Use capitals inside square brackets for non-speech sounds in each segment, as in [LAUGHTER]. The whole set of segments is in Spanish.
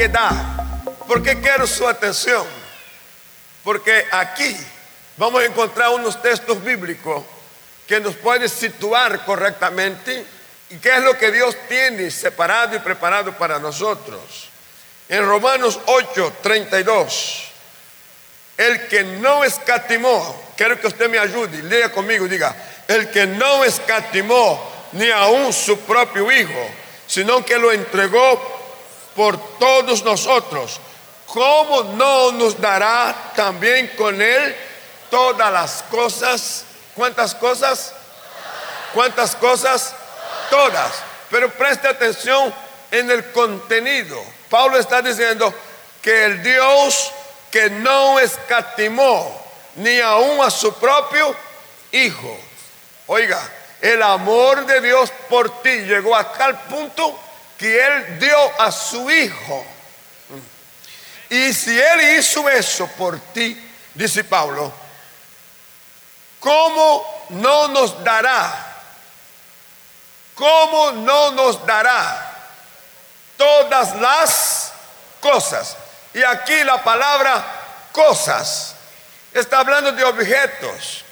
que da. ¿Por qué quiero su atención? Porque aquí vamos a encontrar unos textos bíblicos que nos pueden situar correctamente y qué es lo que Dios tiene separado y preparado para nosotros. En Romanos 8, 32, el que no escatimó, quiero que usted me ayude, lea conmigo, diga, el que no escatimó ni aún su propio Hijo, sino que lo entregó por todos nosotros, ¿cómo no nos dará también con Él todas las cosas? ¿Cuántas cosas? ¿Cuántas cosas? Todas. Pero preste atención en el contenido. Pablo está diciendo que el Dios que no escatimó ni aún a su propio Hijo. Oiga, el amor de Dios por ti llegó a tal punto que Él dio a su Hijo. Y si Él hizo eso por ti, dice Pablo, ¿cómo no nos dará? ¿Cómo no nos dará todas las cosas? Y aquí la palabra cosas está hablando de objetos,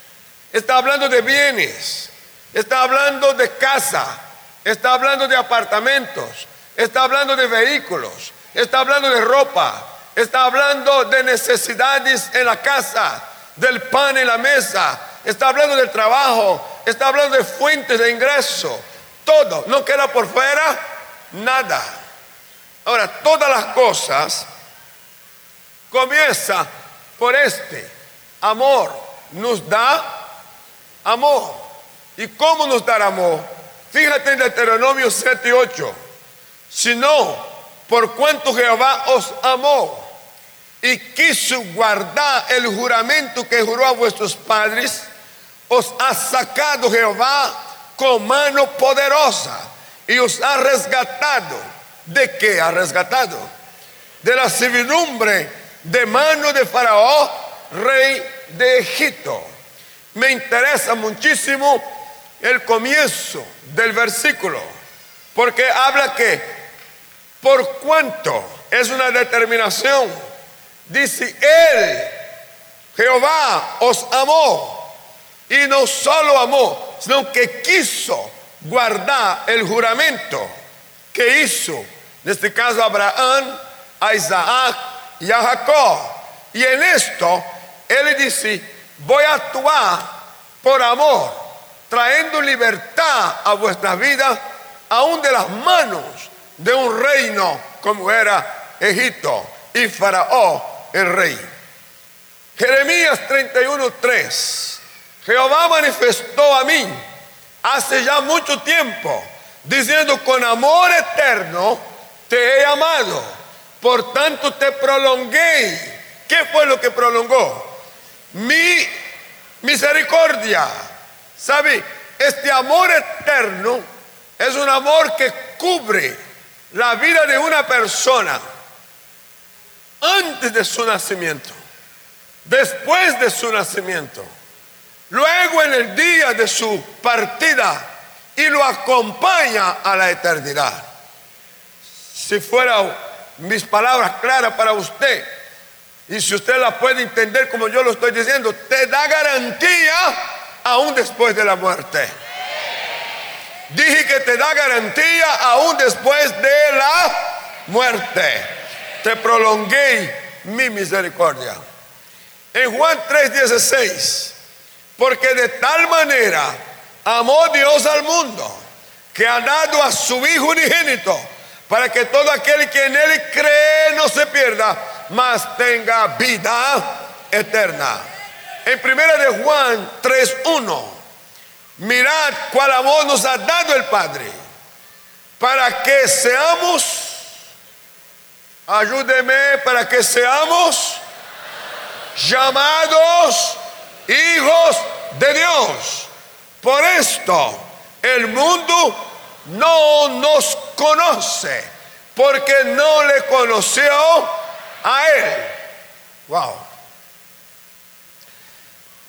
está hablando de bienes, está hablando de casa, está hablando de apartamentos, está hablando de vehículos, está hablando de ropa, está hablando de necesidades en la casa, del pan en la mesa, está hablando del trabajo, está hablando de fuentes de ingreso, todo, no queda por fuera nada. Ahora, todas las cosas comienza por este amor, nos da amor. ¿Y cómo nos dará amor? Fíjate en Deuteronomio 7 y 8. Sino por cuanto Jehová os amó y quiso guardar el juramento que juró a vuestros padres, os ha sacado Jehová con mano poderosa y os ha resgatado. ¿De qué ha resgatado? De la servidumbre de mano de Faraón, rey de Egipto. Me interesa muchísimo el comienzo del versículo, porque habla que por cuanto es una determinación, dice Él, Jehová os amó, y no solo amó, sino que quiso guardar el juramento que hizo, en este caso Abraham, Isaac y a Jacob. Y en esto Él dice, voy a actuar por amor trayendo libertad a vuestras vidas, aún de las manos de un reino como era Egipto y Faraón el rey. Jeremías 31:3. Jehová manifestó a mí hace ya mucho tiempo, diciendo, con amor eterno te he amado, por tanto te prolongué. ¿Qué fue lo que prolongó? Mi misericordia ¿Sabe? Este amor eterno es un amor que cubre la vida de una persona antes de su nacimiento, después de su nacimiento, luego en el día de su partida y lo acompaña a la eternidad. Si fuera mis palabras claras para usted, y si usted la puede entender como yo lo estoy diciendo, te da garantía aún después de la muerte. Dije que te da garantía aún después de la muerte. Te prolongué mi misericordia. En Juan 3:16, porque de tal manera amó Dios al mundo que ha dado a su Hijo unigénito para que todo aquel que en él cree no se pierda, mas tenga vida eterna. En primera de Juan 3.1, mirad cuál amor nos ha dado el Padre, para que seamos, ayúdeme, para que seamos llamados hijos de Dios. Por esto el mundo no nos conoce, porque no le conoció a Él. Wow.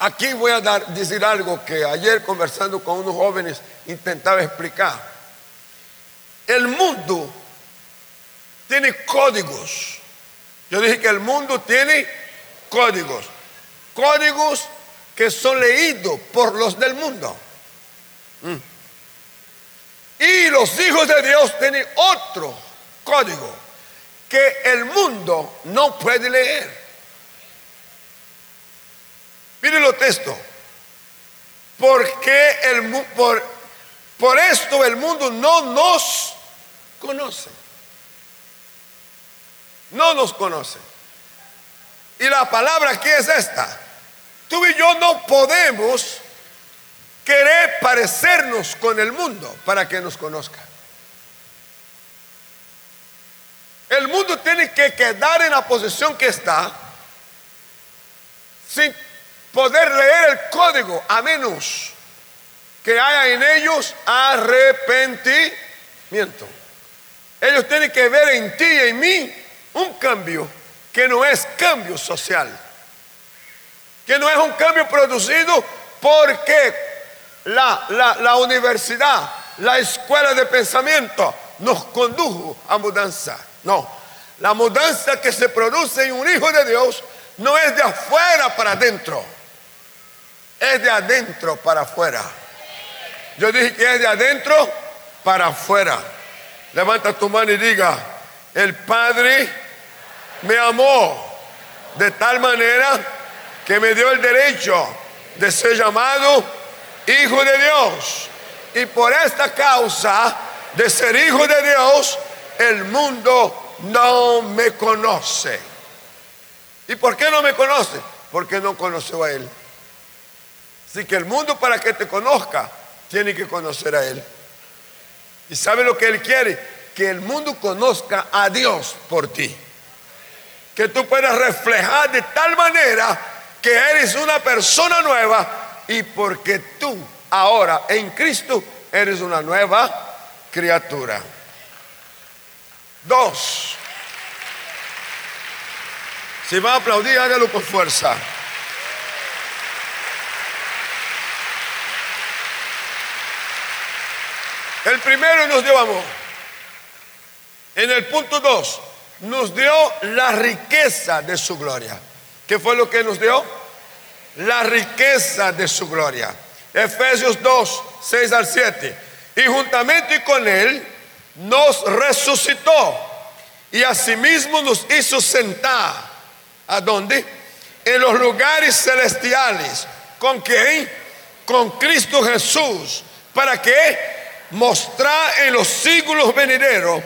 Aquí voy a decir algo que ayer conversando con unos jóvenes intentaba explicar. El mundo tiene tiene códigos. Yo dije que el mundo tiene códigos. Códigos que son leídos por los del mundo. Mm. Y los hijos de Dios tienen otro código que el mundo no puede leer. Miren los textos. Porque el, por, por esto el mundo no nos conoce. No nos conoce. Y la palabra aquí es esta. Tú y yo no podemos querer parecernos con el mundo para que nos conozca. El mundo tiene que quedar en la posición que está sin poder leer el código, a menos que haya en ellos arrepentimiento. Ellos tienen que ver en ti y en mí un cambio que no es cambio social, que no es un cambio producido porque la, la, universidad, la escuela de pensamiento nos condujo a mudanza. No, la mudanza que se produce en un hijo de Dios no es de afuera para adentro, es de adentro para afuera. Yo dije que es de adentro para afuera. Levanta tu mano y diga, el Padre me amó de tal manera que me dio el derecho de ser llamado hijo de Dios. Y por esta causa de ser hijo de Dios, el mundo no me conoce. ¿Y por qué no me conoce? Porque no conoció a Él. Así que el mundo para que te conozca, tiene que conocer a Él. ¿Y sabe lo que Él quiere? Que el mundo conozca a Dios por ti. Que tú puedas reflejar de tal manera que eres una persona nueva y porque tú ahora en Cristo eres una nueva criatura. Dos. Si va a aplaudir, hágalo con fuerza. El primero nos dio amor. En el punto 2, nos dio la riqueza de su gloria. ¿Qué fue lo que nos dio? La riqueza de su gloria. Efesios 2, 6 al 7. Y juntamente con él nos resucitó y asimismo nos hizo sentar. ¿A dónde? En los lugares celestiales. ¿Con quién? Con Cristo Jesús. ¿Para qué? Mostrar en los siglos venideros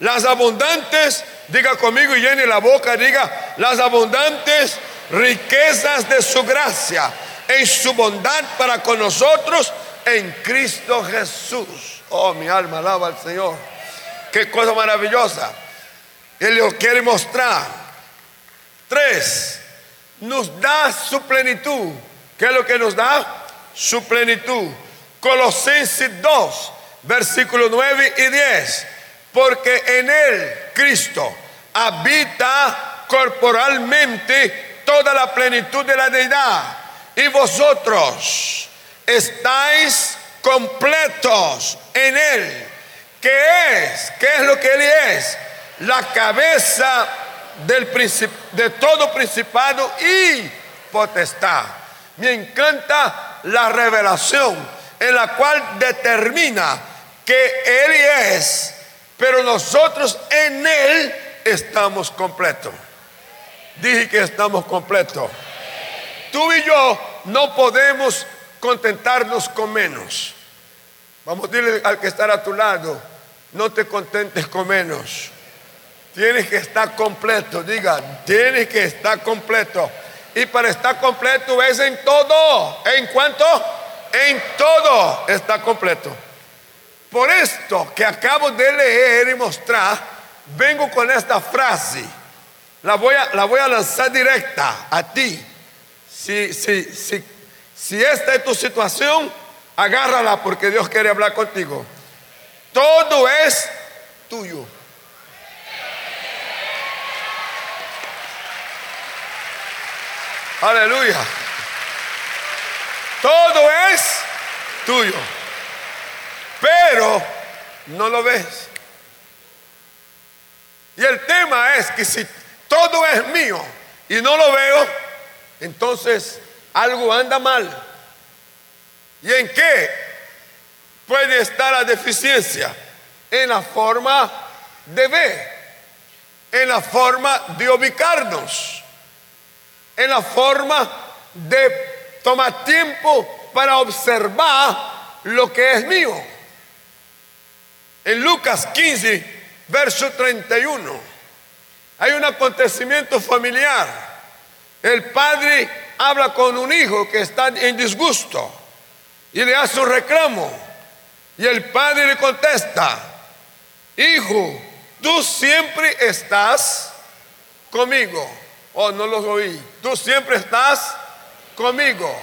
las abundantes, diga conmigo y llene la boca, diga, las abundantes riquezas de su gracia en su bondad para con nosotros en Cristo Jesús. Oh, mi alma alaba al Señor. Qué cosa maravillosa. Él lo quiere mostrar. Tres, nos da su plenitud. ¿Qué es lo que nos da? Su plenitud. Colosenses 2, versículos 9 y 10. Porque en él, Cristo, habita corporalmente toda la plenitud de la deidad. Y vosotros estáis completos en él. ¿Qué es? ¿Qué es lo que él es? La cabeza del de todo principado y potestad. Me encanta la revelación en la cual determina que Él es, pero nosotros en Él estamos completos. Dije que estamos completos. Tú y yo no podemos contentarnos con menos. Vamos a decirle al que está a tu lado, no te contentes con menos. Tienes que estar completo, diga, tienes que estar completo. Y para estar completo es en todo. ¿En cuánto? En todo está completo. Por esto que acabo de leer y mostrar, vengo con esta frase. La voy a, la voy a lanzar directa a ti. Si, si, si, si esta es tu situación, agárrala porque Dios quiere hablar contigo. Todo es tuyo. Aleluya. Todo es tuyo pero no lo ves. Y el tema es que si todo es mío y no lo veo, entonces algo anda mal. ¿Y en qué puede estar la deficiencia? En la forma de ver, en la forma de ubicarnos, en la forma de tomar tiempo para observar lo que es mío. En Lucas 15, verso 31, hay un acontecimiento familiar. El padre habla con un hijo que está en disgusto y le hace un reclamo. Y el padre le contesta, hijo, tú siempre estás conmigo. Oh, no los oí. Tú siempre estás conmigo.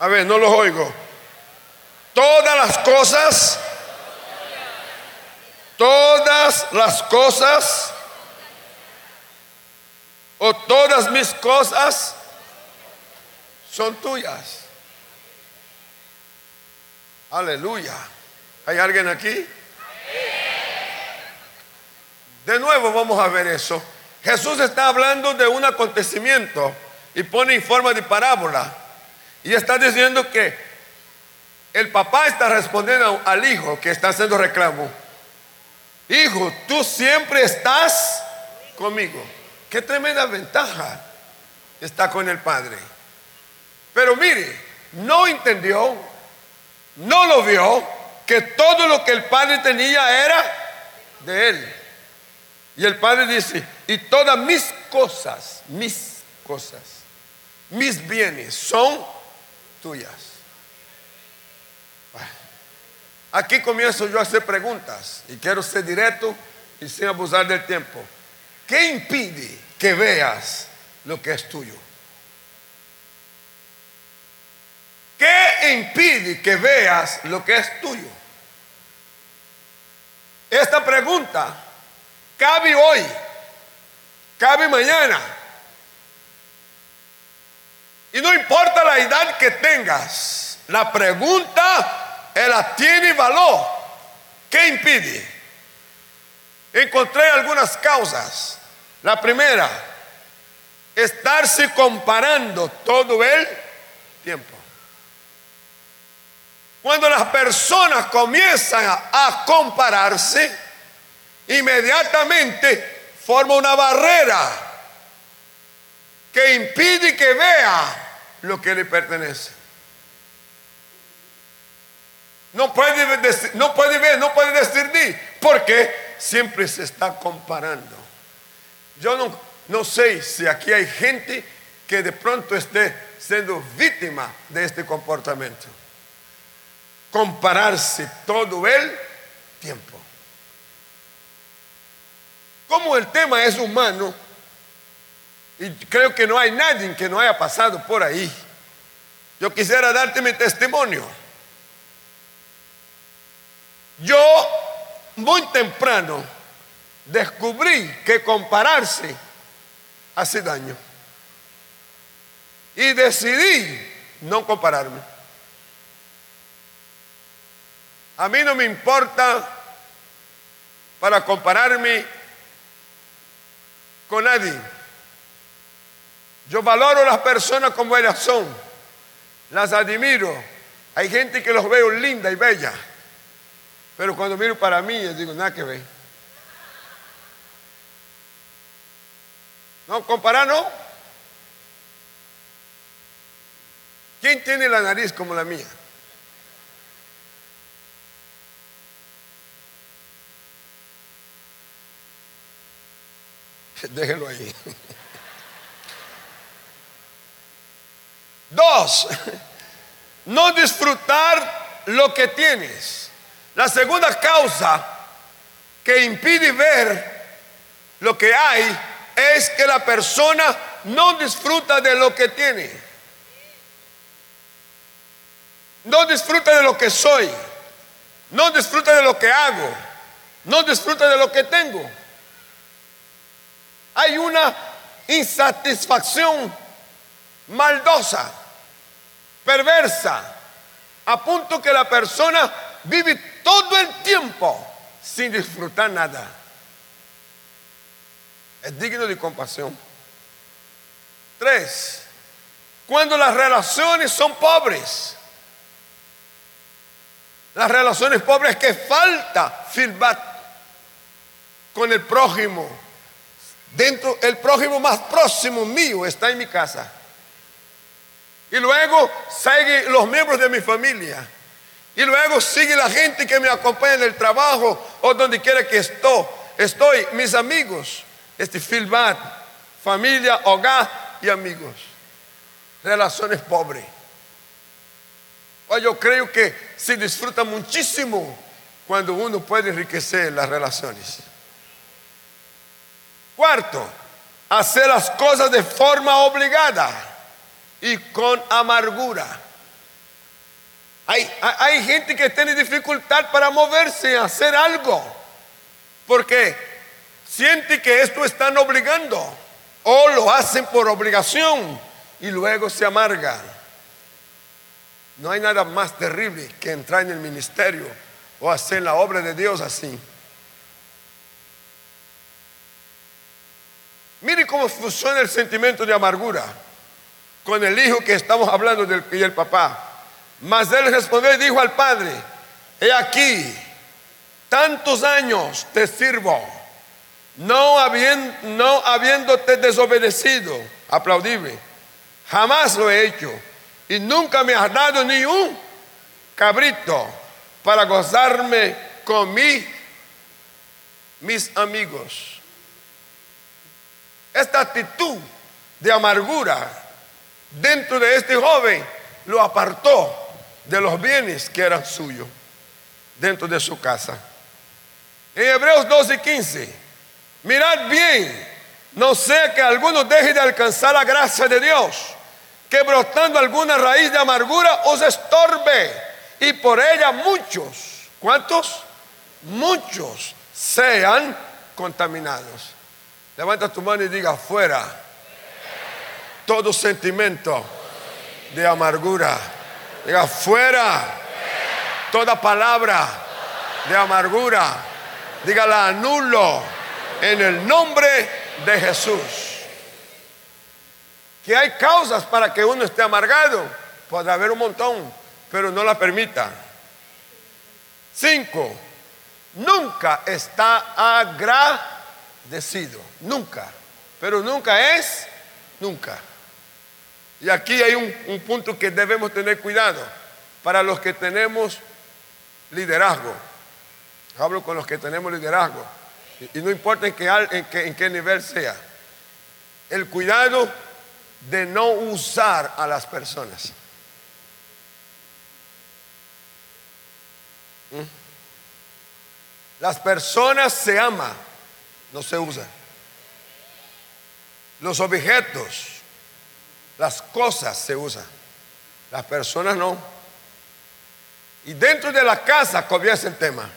A ver, no los oigo. Todas las cosas, todas las cosas, o todas mis cosas son tuyas. Aleluya. ¿Hay alguien aquí? De nuevo vamos a ver eso. Jesús está hablando de un acontecimiento y pone en forma de parábola. Y está diciendo que el papá está respondiendo al hijo que está haciendo reclamo. Hijo, tú siempre estás conmigo. Qué tremenda ventaja está con el padre. Pero mire, no entendió, no lo vio, que todo lo que el padre tenía era de él. Y el padre dice, y todas mis cosas, mis cosas, mis bienes son tuyas. Aquí comienzo yo a hacer preguntas y quiero ser directo y sin abusar del tiempo. ¿Qué impide que veas lo que es tuyo? ¿Qué impide que veas lo que es tuyo? Esta pregunta cabe hoy, cabe mañana. Y no importa la edad que tengas, la pregunta ella tiene valor. ¿Qué impide? Encontré algunas causas. La primera, estarse comparando todo el tiempo. Cuando las personas comienzan a, compararse, inmediatamente forma una barrera que impide que vea lo que le pertenece. No puede, no puede ver, no puede discernir, porque siempre se está comparando. Yo no, no sé si aquí hay gente que de pronto esté siendo víctima de este comportamiento compararse todo el tiempo. Como el tema es humano, y creo que no hay nadie que no haya pasado por ahí, yo quisiera darte mi testimonio. Yo muy temprano descubrí que compararse hace daño. Y decidí no compararme. A mí no me importa para compararme con nadie. Yo valoro las personas como ellas son. Las admiro. Hay gente que los veo linda y bella. Pero cuando miro para mí, yo digo, nada que ver. No, comparar no. ¿Quién tiene la nariz como la mía? [LAUGHS] Déjelo ahí. [LAUGHS] Dos, [LAUGHS] no disfrutar lo que tienes. La segunda causa que impide ver lo que hay es que la persona no disfruta de lo que tiene. No disfruta de lo que soy. No disfruta de lo que hago. No disfruta de lo que tengo hay una insatisfacción maldosa, perversa, a punto que la persona vive todo el tiempo sin disfrutar nada. Es digno de compasión. Tres, cuando las relaciones son pobres. Las relaciones pobres que falta feedback con el prójimo. Dentro, el prójimo más próximo mío está en mi casa. Y luego sigue los miembros de mi familia. Y luego sigue la gente que me acompaña en el trabajo o donde quiera que estoy. Estoy, mis amigos. Este feedback, familia, hogar y amigos. Relaciones pobres. yo creo que se disfruta muchísimo cuando uno puede enriquecer las relaciones. Cuarto, hacer las cosas de forma obligada y con amargura. Hay, gente que tiene dificultad para moverse, hacer algo, porque siente que esto están obligando o lo hacen por obligación y luego se amarga. No hay nada más terrible que entrar en el ministerio o hacer la obra de Dios así. Mire cómo funciona el sentimiento de amargura con el hijo que estamos hablando del, y el papá. Mas él respondió y dijo al padre, he aquí, tantos años te sirvo, no, habiéndote desobedecido, aplaudible Jamás lo he hecho. Y nunca me has dado ni un cabrito para gozarme con mí, mis amigos. Esta actitud de amargura dentro de este joven lo apartó de los bienes que eran suyos dentro de su casa. En Hebreos 12 y 15, mirad bien, no sea que alguno deje de alcanzar la gracia de Dios que brotando alguna raíz de amargura os estorbe y por ella muchos, ¿cuántos? Muchos sean contaminados. Levanta tu mano y diga fuera todo sentimiento de amargura. Diga fuera toda palabra de amargura. Dígala anulo en el nombre de Jesús. Que hay causas para que uno esté amargado. Puede haber un montón, pero no la permita. Cinco, nunca está agradecido. Nunca. Pero nunca es nunca. Y aquí hay un, punto que debemos tener cuidado para los que tenemos liderazgo. Hablo con los que tenemos liderazgo. Y, no importa en en qué nivel sea. El cuidado de no usar a las personas. ¿Mm? Las personas se aman, no se usan. Los objetos, las cosas se usan. Las personas no. Y dentro de la casa comienza el tema.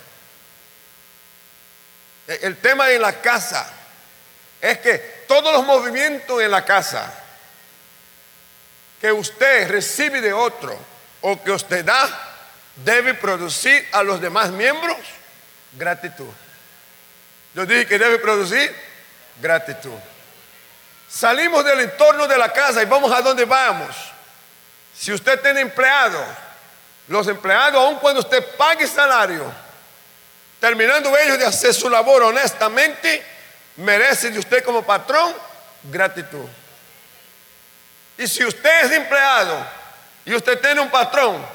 E, el tema en la casa es que todos los movimientos en la casa que usted recibe de otro o que usted da debe producir a los demás miembros gratitud. Yo dije que debe producir gratitud. Salimos del entorno de la casa y vamos a donde vamos. Si usted tiene empleado, los empleados, aun cuando usted pague salario, terminando ellos de hacer su labor honestamente, merecen de usted como patrón gratitud. Y si usted es empleado y usted tiene un patrón,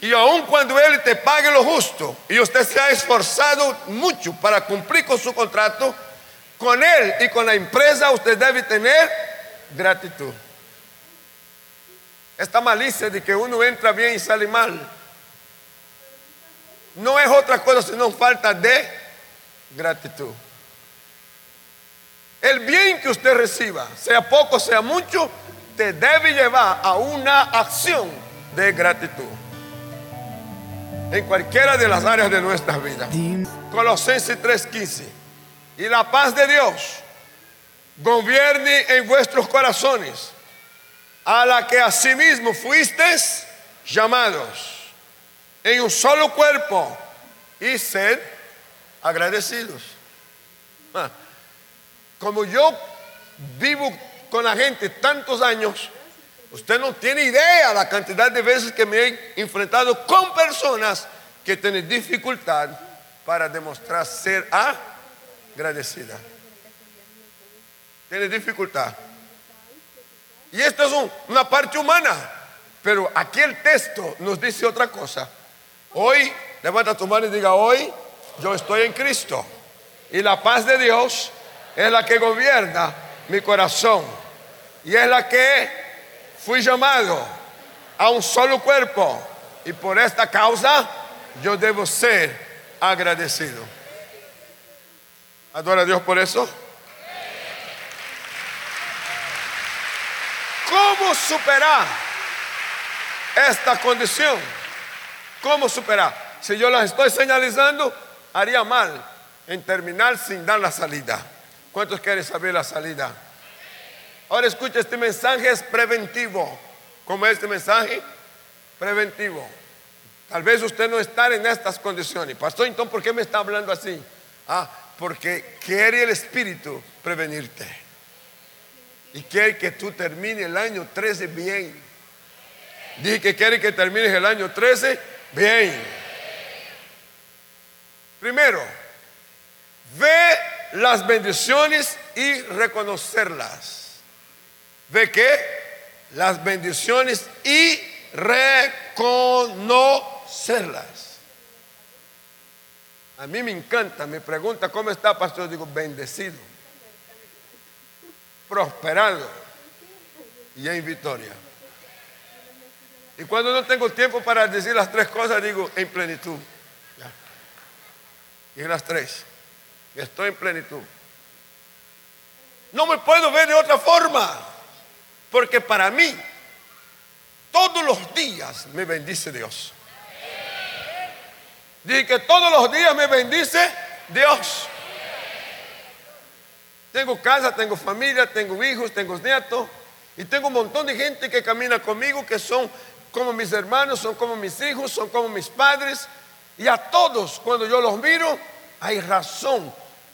y aun cuando él te pague lo justo y usted se ha esforzado mucho para cumplir con su contrato, con él y con la empresa usted debe tener gratitud. Esta malicia de que uno entra bien y sale mal no es otra cosa sino falta de gratitud. El bien que usted reciba, sea poco, sea mucho, te debe llevar a una acción de gratitud en cualquiera de las áreas de nuestras vidas. Colosenses 3:15. Y la paz de Dios gobierne en vuestros corazones, a la que asimismo fuisteis llamados en un solo cuerpo y sed agradecidos. Ah, como yo vivo con la gente tantos años, usted no tiene idea la cantidad de veces que me he enfrentado con personas que tienen dificultad para demostrar ser agradecida. Tiene dificultad. Y esto es una parte humana. Pero aquí el texto nos dice otra cosa. Hoy, levanta tu mano y diga, hoy yo estoy en Cristo. Y la paz de Dios es la que gobierna mi corazón. Y es la que fui llamado a un solo cuerpo. Y por esta causa yo debo ser agradecido. Adora a Dios por eso. ¿Cómo superar esta condición? ¿Cómo superar? Si yo las estoy señalizando, haría mal en terminar sin dar la salida. ¿Cuántos quieren saber la salida? Ahora escucha, este mensaje es preventivo. ¿Cómo es este mensaje? Preventivo. Tal vez usted no está en estas condiciones. Pastor, entonces, ¿por qué me está hablando así? Ah, porque quiere el Espíritu prevenirte. Y quiere que tú termines el año 13 bien. Dije que quiere que termines el año 13 bien. Primero, ve las bendiciones y reconocerlas. ¿Ve qué? Las bendiciones y reconocerlas. A mí me encanta, me pregunta cómo está, pastor. Digo, bendecido, prosperado y en victoria. Y cuando no tengo tiempo para decir las tres cosas, digo, en plenitud. Y las tres, estoy en plenitud. No me puedo ver de otra forma, porque para mí, todos los días me bendice Dios. Dije que todos los días me bendice Dios. Tengo casa, tengo familia, tengo hijos, tengo nietos. Y tengo un montón de gente que camina conmigo, que son como mis hermanos, son como mis hijos, son como mis padres. Y a todos, cuando yo los miro, hay razón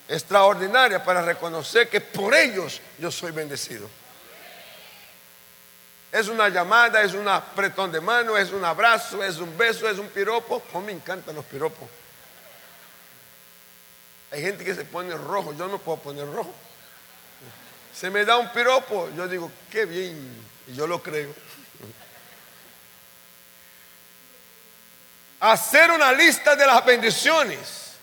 extraordinaria para reconocer que por ellos yo soy bendecido. Es una llamada, es un apretón de mano, es un abrazo, es un beso, es un piropo. A me encantan los piropos. Hay gente que se pone rojo, yo no puedo poner rojo. Se me da un piropo, yo digo, qué bien, y yo lo creo. Hacer una lista de las bendiciones,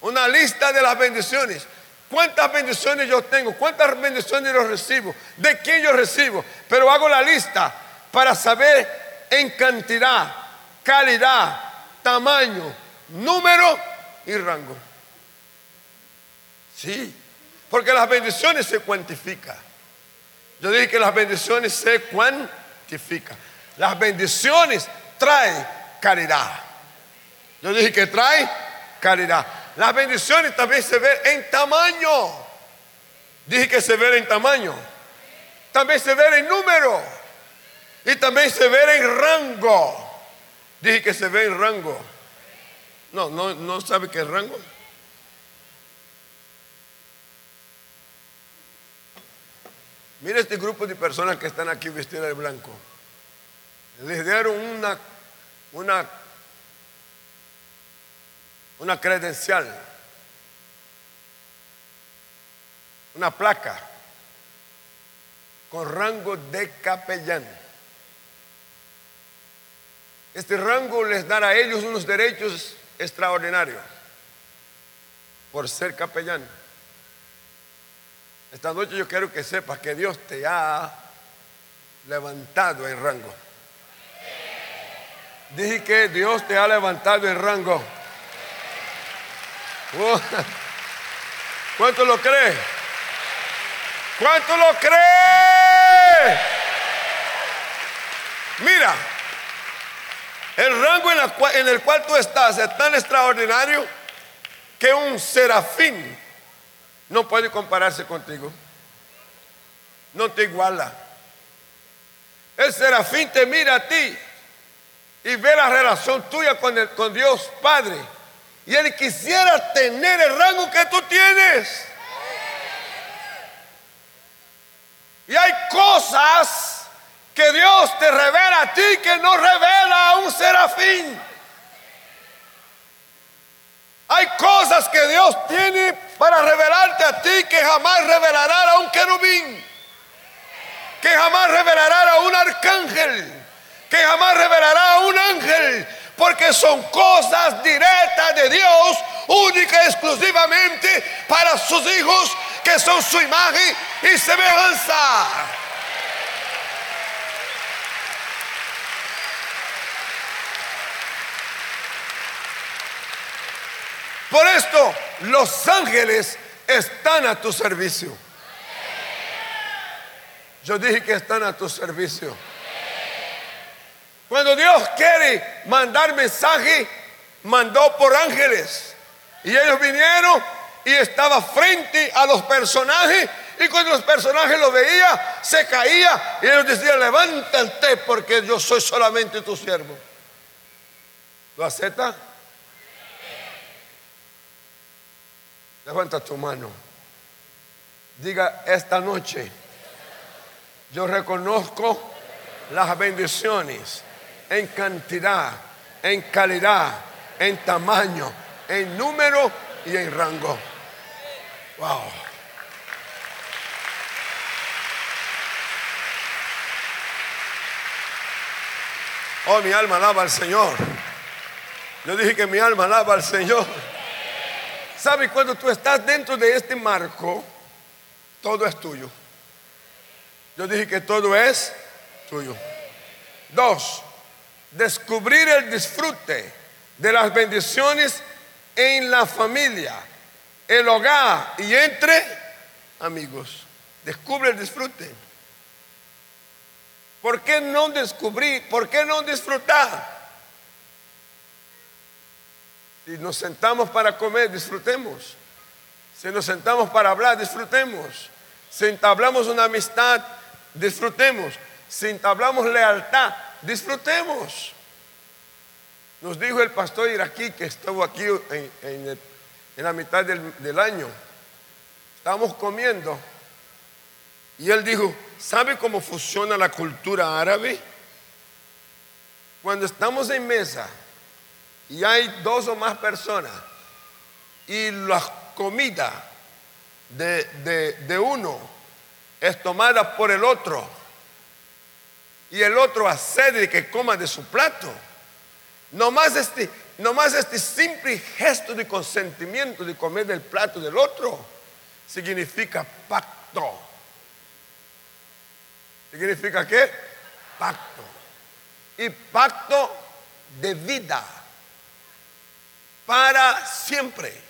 una lista de las bendiciones. ¿Cuántas bendiciones yo tengo? ¿Cuántas bendiciones yo recibo? ¿De quién yo recibo? Pero hago la lista para saber en cantidad, calidad, tamaño, número y rango. Sí, porque las bendiciones se cuantifican. Yo dije que las bendiciones se cuantifican. Las bendiciones traen caridad. Yo dije que trae caridad. Las bendiciones también se ven en tamaño. Dije que se ven en tamaño. También se ven en número. Y también se ven en rango. Dije que se ve en rango. No, no, no sabe qué es rango. Mira este grupo de personas que están aquí vestidas de blanco. Les dieron una, una una credencial, una placa con rango de capellán. Este rango les dará a ellos unos derechos extraordinarios por ser capellán. Esta noche yo quiero que sepas que Dios te ha levantado en rango. Dije que Dios te ha levantado en rango. ¿Cuánto lo cree? ¿Cuánto lo cree? Mira, el rango en, el cual tú estás es tan extraordinario que un serafín no puede compararse contigo. No te iguala. El serafín te mira a ti y ve la relación tuya con, con Dios Padre Y Él quisiera tener el rango que tú tienes. Y hay cosas que Dios te revela a ti que no revela a un serafín. Hay cosas que Dios tiene para revelarte a ti que jamás revelará a un querubín, que jamás revelará a un arcángel, que jamás revelará a un ángel, porque son cosas directas de Dios, única y exclusivamente para sus hijos que son su imagen y semejanza. Por esto, los ángeles están a tu servicio. Yo dije que están a tu servicio. Cuando Dios quiere mandar mensaje, mandó por ángeles. Y ellos vinieron y estaba frente a los personajes. Y cuando los personajes lo veían, se caía. Y ellos decían, levántate porque yo soy solamente tu siervo. ¿Lo acepta? Levanta tu mano. Diga, esta noche yo reconozco las bendiciones en cantidad, en calidad, en tamaño, en número y en rango. Wow. Oh, mi alma alaba al Señor. Yo dije que mi alma alaba al Señor. ¿Sabe? Cuando tú estás dentro de este marco, todo es tuyo. Yo dije que todo es tuyo. Dos, descubrir el disfrute de las bendiciones en la familia, el hogar y entre amigos. Descubre el disfrute. ¿Por qué no descubrir? ¿Por qué no disfrutar? Si nos sentamos para comer, disfrutemos. Si nos sentamos para hablar, disfrutemos. Si entablamos una amistad, disfrutemos. Si entablamos lealtad, disfrutemos. Nos dijo el pastor iraquí que estuvo aquí en, la mitad del, año. Estábamos comiendo y él dijo, ¿sabe cómo funciona la cultura árabe? Cuando estamos en mesa y hay dos o más personas y la comida de, uno es tomada por el otro y el otro accede que coma de su plato, nomás este, nomás este simple gesto de consentimiento de comer del plato del otro significa pacto. ¿Significa qué? Pacto. Y pacto de vida para siempre.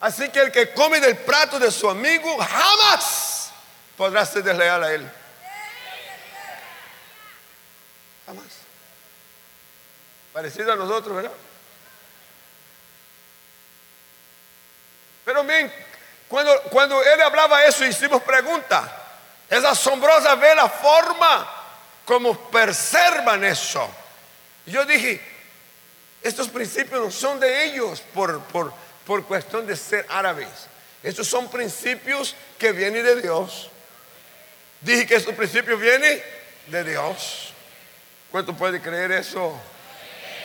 Así que el que come del plato de su amigo jamás podrá ser desleal a él. Jamás. Parecido a nosotros, ¿verdad? Pero bien, cuando, cuando él hablaba eso, hicimos preguntas. Es asombrosa ver la forma como preservan eso. Yo dije, estos principios no son de ellos por, por, cuestión de ser árabes. Estos son principios que vienen de Dios. Dije que estos principios vienen de Dios. ¿Cuánto puede creer eso?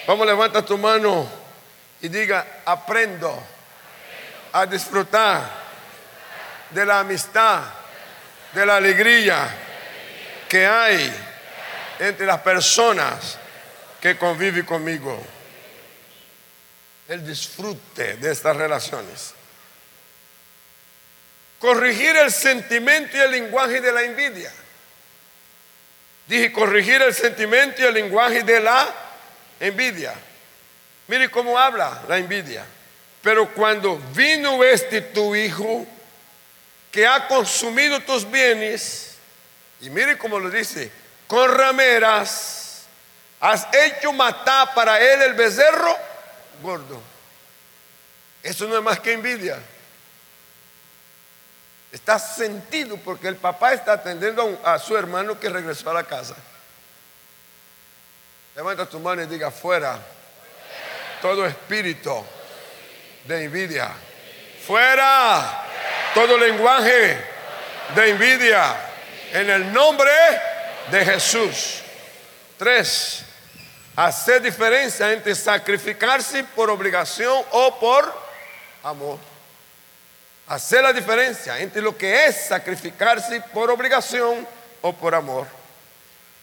Vamos, levanta tu mano y diga, aprendo a disfrutar de la amistad, de la alegría que hay entre las personas que conviven conmigo el disfrute de estas relaciones. Corregir el sentimiento y el lenguaje de la envidia. Dije, corregir el sentimiento y el lenguaje de la envidia. Mire cómo habla la envidia. Pero cuando vino este tu hijo que ha consumido tus bienes, y mire cómo lo dice, con rameras, has hecho matar para él el becerro gordo. Eso no es más que envidia. Está sentido porque el papá está atendiendo a, su hermano que regresó a la casa. Levanta tu mano y diga fuera. todo espíritu de envidia. Fuera todo lenguaje de envidia. En el nombre de Jesús. Tres, hacer diferencia entre sacrificarse por obligación o por amor. Hacer la diferencia entre lo que es sacrificarse por obligación o por amor.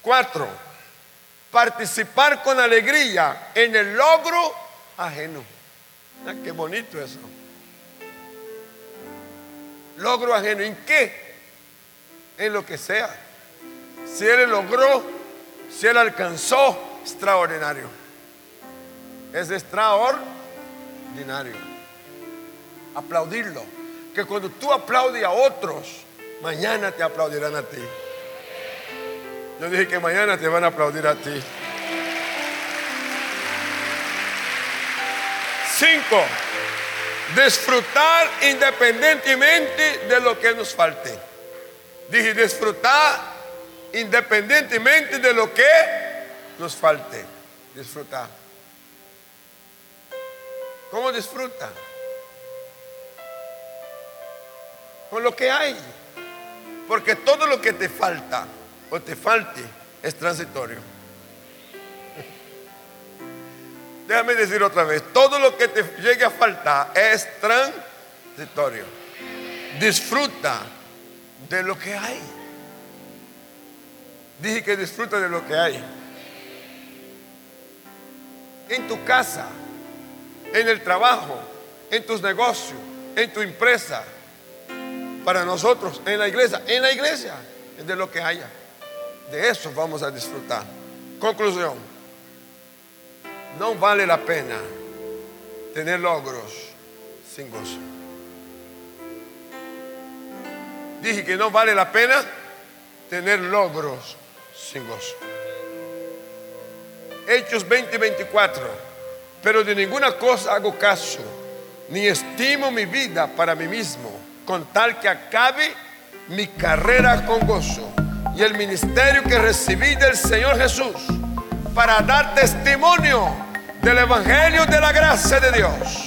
Cuatro, participar con alegría en el logro ajeno. Ah, qué bonito eso. Logro ajeno, ¿en qué? En lo que sea. Si él logró, si él alcanzó, extraordinario. Es extraordinario. Aplaudirlo. Que cuando tú aplaudes a otros, mañana te aplaudirán a ti. Yo dije que mañana te van a aplaudir a ti. Cinco, disfrutar independientemente de lo que nos falte. Dije, disfrutar independientemente de lo que nos falte. Disfrutar. ¿Cómo disfruta? Con lo que hay. Porque todo lo que te falta o te falte es transitorio. [LAUGHS] Déjame decir otra vez, todo lo que te llegue a faltar es transitorio. Disfruta de lo que hay. Dije que disfruta de lo que hay. En tu casa, en el trabajo, en tus negocios, en tu empresa. Para nosotros, en la iglesia, en la iglesia, de lo que haya. De eso vamos a disfrutar. Conclusión. No vale la pena tener logros sin gozo. Dije que no vale la pena tener logros sin gozo. Hechos 20 24. Pero de ninguna cosa hago caso, ni estimo mi vida para mí mismo, con tal que acabe mi carrera con gozo y el ministerio que recibí del Señor Jesús para dar testimonio del Evangelio de la gracia de Dios.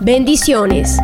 Bendiciones.